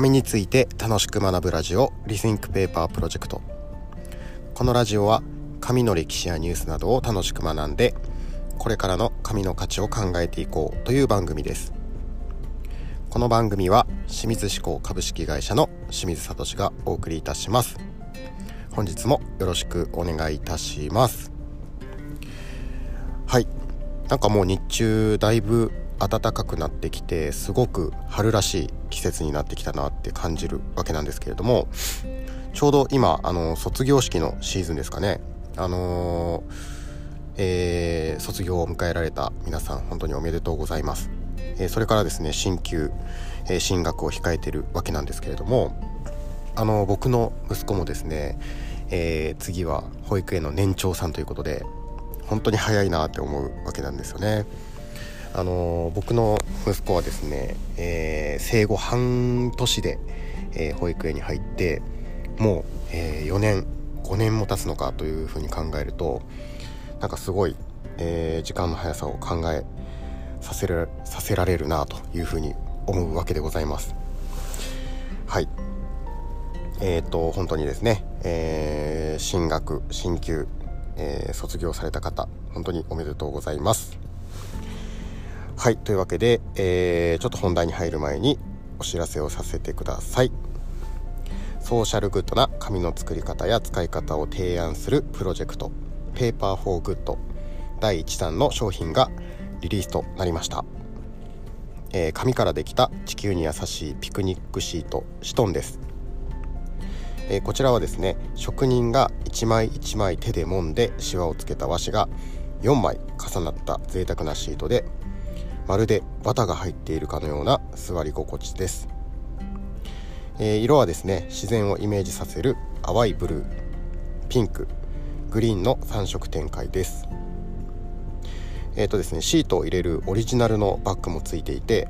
紙について楽しく学ぶラジオリスインクペーパープロジェクト。このラジオは紙の歴史やニュースなどを楽しく学んでこれからの紙の価値を考えていこうという番組です。この番組は清水志向株式会社の清水聡がお送りいたします。本日もよろしくお願いいたします。はい。なんかもう日中だいぶ暖かくなってきてすごく春らしい季節になってきたなって感じるわけなんですけれどもちょうど今あの卒業式のシーズンですかねあの、えー、卒業を迎えられた皆さん本当におめでとうございます、えー、それからですね進級、えー、進学を控えてるわけなんですけれどもあの僕の息子もですね、え、次は保育園の年長さんということで本当に早いなって思うわけなんですよね。あの僕の息子はですね、えー、生後半年で、えー、保育園に入ってもう、えー、4年5年も経つのかというふうに考えるとなんかすごい、え時間の速さを考えさせるさせられるなというふうに思うわけでございます。はいえーと、本当にですね、え進学進級、え卒業された方本当におめでとうございます。はいというわけで、えー、ちょっと本題に入る前にお知らせをさせてください。ソーシャルグッドな紙の作り方や使い方を提案するプロジェクトペーパーフォーグッド第1弾の商品がリリースとなりました、えー、紙からできた地球に優しいピクニックシートシトンです。えー、こちらはですね職人が1枚1枚手で揉んでシワをつけた和紙が4枚重なった贅沢なシートでまるで綿が入っているかのような座り心地です、えー、色はですね自然をイメージさせる淡いブルーピンクグリーンの3色展開です。えーとですね、シートを入れるオリジナルのバッグもついていて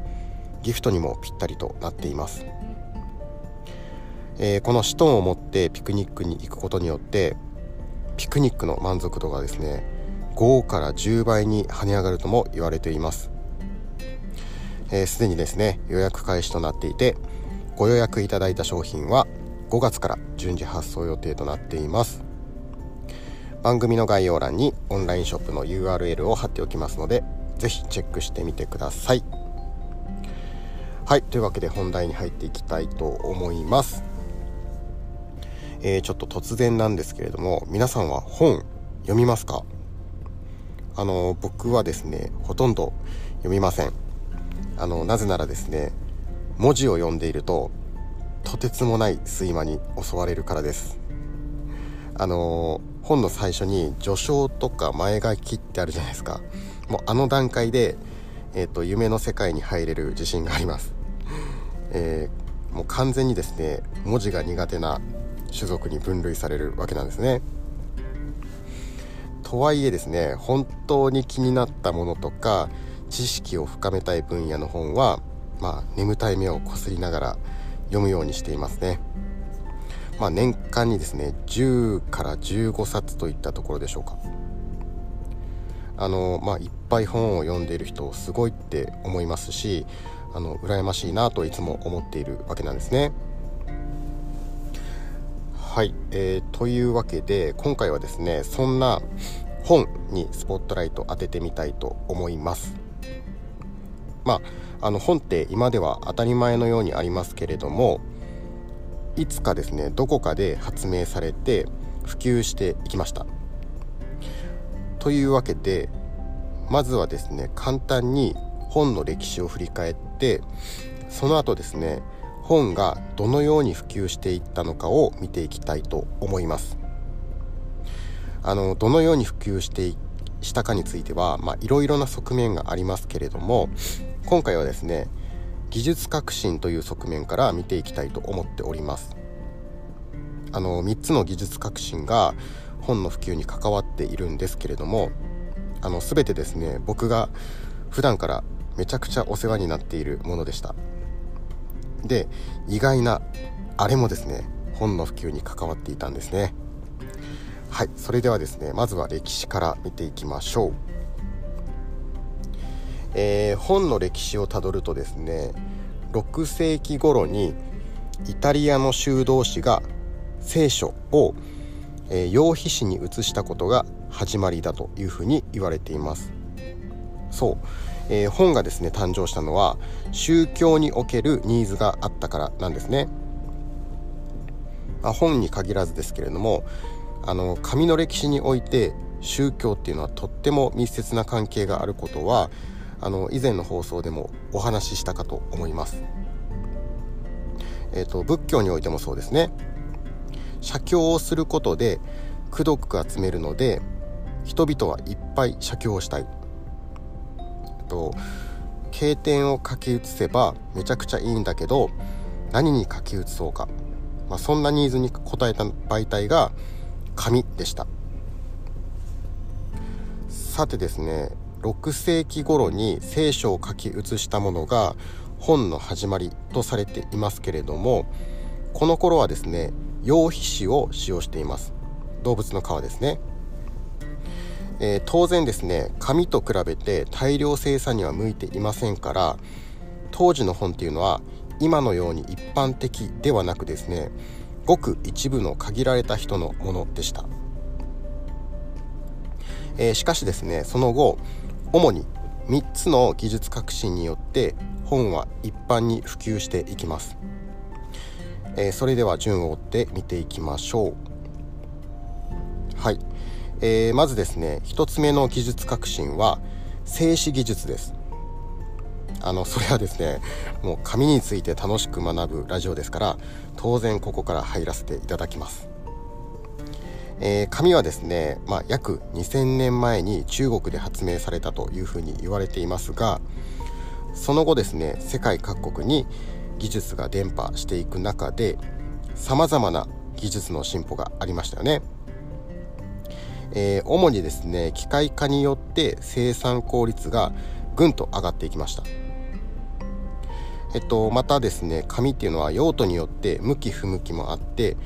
ギフトにもぴったりとなっています、えー、このシトンを持ってピクニックに行くことによってピクニックの満足度がですね5から10倍に跳ね上がるとも言われています、えー、にですね予約開始となっていてご予約いただいた商品は5月から順次発送予定となっています。番組の概要欄にオンラインショップの URL を貼っておきますので是非チェックしてみてください。はいというわけで本題に入っていきたいと思います。えー、ちょっと突然なんですけれども皆さんは本読みますか？あの僕はですねほとんど読みません。あのなぜならですね文字を読んでいるととてつもない睡魔に襲われるからです。あの本の最初に序章とか前書きってあるじゃないですか。もうあの段階で、えーと、夢の世界に入れる自信があります、えー、もう完全にですね文字が苦手な種族に分類されるわけなんですね。とはいえですね本当に気になったものとか知識を深めたい分野の本は、まあ、眠たい目をこすりながら読むようにしていますね。まあ、年間にですね10から15冊といったところでしょうか。あのまあ、いっぱい本を読んでいる人すごいって思いますしあの羨ましいなといつも思っているわけなんですね。はい、えー、というわけで今回はですねそんな本にスポットライト当ててみたいと思います。まあ、あの本って今では当たり前のようにありますけれどもいつかですねどこかで発明されて普及していきました。というわけでまずはですね簡単に本の歴史を振り返ってその後ですね本がどのように普及していったのかを見ていきたいと思います。あのどのように普及してしたかについてはいろいろな側面がありますけれども今回はですね技術革新という側面から見ていきたいと思っております。あの3つの技術革新が本の普及に関わっているんですけれどもあの全てですね僕が普段からめちゃくちゃお世話になっているものでした。で意外なあれもですね本の普及に関わっていたんですね。はいそれではですねまずは歴史から見ていきましょう。えー、本の歴史をたどるとですね6世紀頃にイタリアの修道士が聖書を、えー、羊皮紙に移したことが始まりだというふうに言われています。そう、えー、本がですね誕生したのは宗教におけるニーズがあったからなんですね、まあ、本に限らずですけれどもあの紙の歴史において宗教っていうのはとっても密接な関係があることはあの以前の放送でもお話ししたかと思います。えーと、仏教においてもそうですね。写経をすることで功徳が集めるので人々はいっぱい写経をしたい。と経典を書き写せばめちゃくちゃいいんだけど何に書き写そうか、まあ、そんなニーズに応えた媒体が紙でした。さてですね6世紀頃に聖書を書き写したものが本の始まりとされていますけれどもこの頃はですね羊皮紙を使用しています。動物の皮ですね、えー、当然ですね紙と比べて大量生産には向いていませんから当時の本っていうのは今のように一般的ではなくですねごく一部の限られた人のものでした、えー、しかしですねその後主に3つの技術革新によって本は一般に普及していきます、えー、それでは順を追って見ていきましょう。はい、えー、まずですね1つ目の技術革新は静止技術です。あのそれはですねもう紙について楽しく学ぶラジオですから当然ここから入らせていただきます。えー、紙はですね、まあ、約2000年前に中国で発明されたというふうに言われていますがその後ですね世界各国に技術が伝播していく中でさまざまな技術の進歩がありましたよね。えー、主にですね機械化によって生産効率がぐんと上がっていきました。えっと、またですね紙っていうのは用途によって向き不向きもあって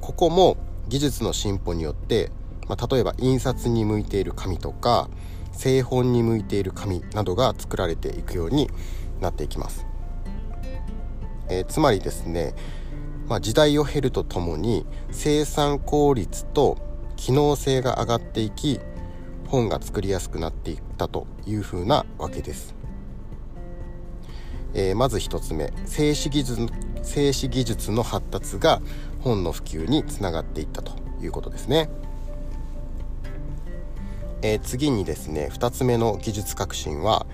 ここも技術の進歩によって、まあ、例えば印刷に向いている紙とか製本に向いている紙などが作られていくようになっていきます。えー、つまりですね、まあ、時代を経るとともに生産効率と機能性が上がっていき本が作りやすくなっていったというふうなわけです。えー、まず1つ目静止技術静止技術の発達が本の普及につながっていったということですね。えー、次にですね2つ目の技術革新は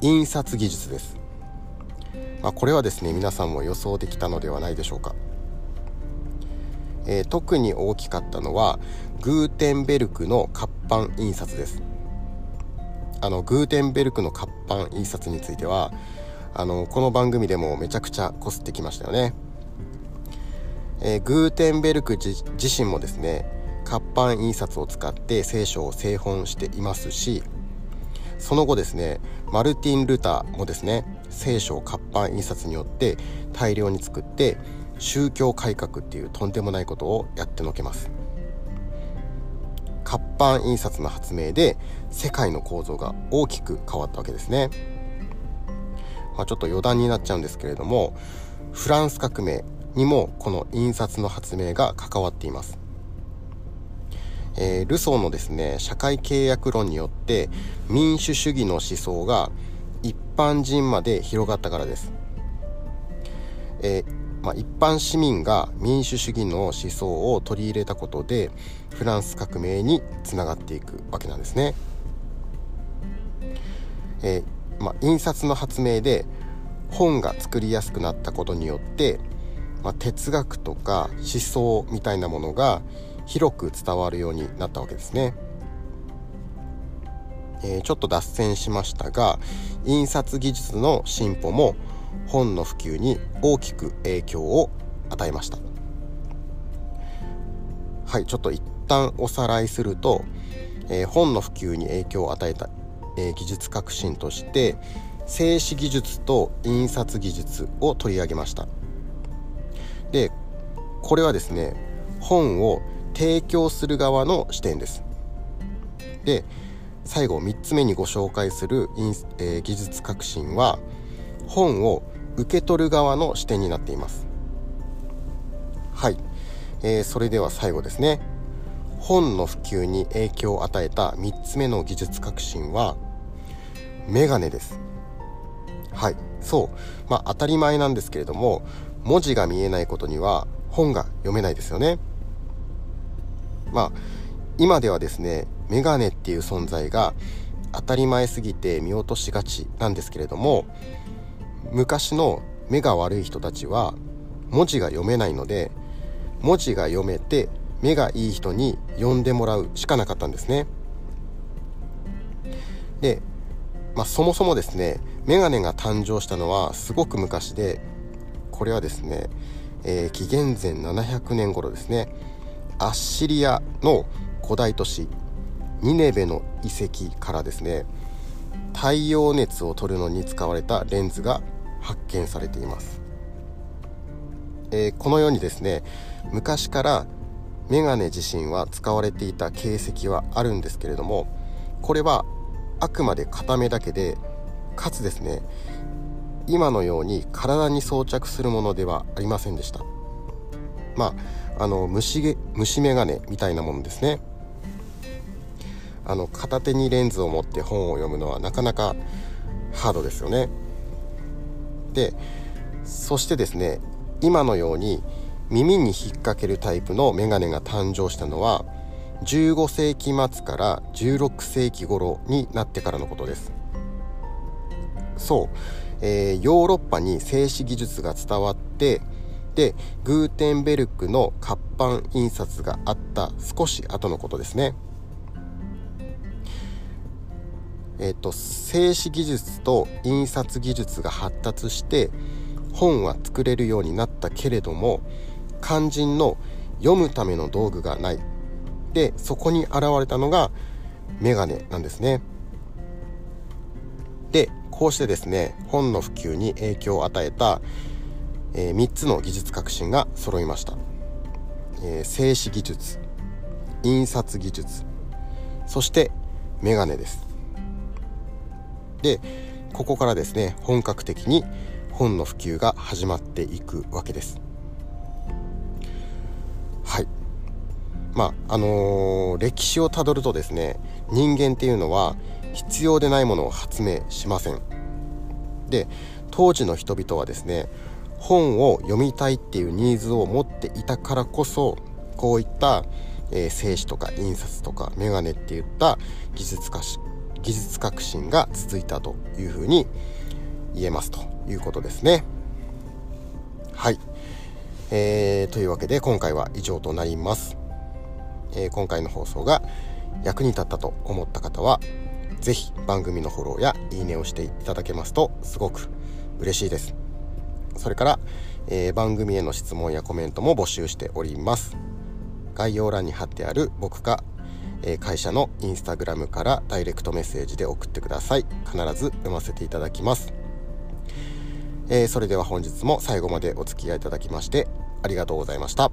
印刷技術です。まあ、これはですね皆さんも予想できたのではないでしょうか。えー、特に大きかったのはグーテンベルクの活版印刷です。あのグーテンベルクの活版印刷についてはあのこの番組でもめちゃくちゃこすってきましたよね。えー、グーテンベルク自身もですね活版印刷を使って聖書を製本していますしその後ですねマルティン・ルターもですね聖書を活版印刷によって大量に作って宗教改革っていうとんでもないことをやってのけます活版印刷の発明で世界の構造が大きく変わったわけですね、まあ、ちょっと余談になっちゃうんですけれどもフランス革命にもこの印刷の発明が関わっています。えー、ルソーのですね社会契約論によって民主主義の思想が一般人まで広がったからです。えー、まあ、一般市民が民主主義の思想を取り入れたことでフランス革命につながっていくわけなんですね。えー、まあ、印刷の発明で本が作りやすくなったことによってまあ、哲学とか思想みたいなものが広く伝わるようになったわけですね。えー、ちょっと脱線しましたが印刷技術の進歩も本の普及に大きく影響を与えましたはいちょっと一旦おさらいすると、えー、本の普及に影響を与えた、えー、技術革新として静止技術と印刷技術を取り上げました。でこれはですね本を提供する側の視点です。で最後3つ目にご紹介する、えー、技術革新は本を受け取る側の視点になっています。はい、えー、それでは最後ですね。本の普及に影響を与えた3つ目の技術革新はメガネです。はい。そう。まあ当たり前なんですけれども文字が見えないことには本が読めないですよね。まあ今ではですねメガネっていう存在が当たり前すぎて見落としがちなんですけれども昔の目が悪い人たちは文字が読めないので文字が読めて目がいい人に読んでもらうしかなかったんですね。で、まあ、そもそもですねメガネが誕生したのはすごく昔でこれはですね、えー、紀元前700年頃ですね。アッシリアの古代都市ニネベの遺跡からですね太陽熱を取るのに使われたレンズが発見されています、えー、このようにですね昔からメガネ自身は使われていた形跡はあるんですけれどもこれはあくまで片目だけでかつですね今のように体に装着するものではありませんでした。まああの虫虫眼鏡みたいなものですね。あの片手にレンズを持って本を読むのはなかなかハードですよね。でそしてですね今のように耳に引っ掛けるタイプのメガネが誕生したのは15世紀末から16世紀頃になってからのことです。そう、えー、ヨーロッパに静止技術が伝わってでグーテンベルクの活版印刷があった少し後のことですね。えっ、と静止技術と印刷技術が発達して本は作れるようになったけれども肝心の読むための道具がない。でそこに現れたのがメガネなんですね。でこうしてですね本の普及に影響を与えた、えー、3つの技術革新が揃いました、えー、静止技術印刷技術そしてメガネです。でここからですね本格的に本の普及が始まっていくわけです。まああのー、歴史をたどるとですね人間っていうのは必要でないものを発明しませんで当時の人々はですね本を読みたいっていうニーズを持っていたからこそこういった、えー、静止とか印刷とかメガネっていった技術化し技術革新が続いたというふうに言えますということですね。はい。えー、というわけで今回は以上となります。えー、今回の放送が役に立ったと思った方は是非番組のフォローやいいねをしていただけますとすごく嬉しいです。それから、えー、番組への質問やコメントも募集しております。概要欄に貼ってある僕かえ会社のインスタグラムからダイレクトメッセージで送ってください必ず読ませていただきます、えー、それでは本日も最後までお付き合いいただきましてありがとうございました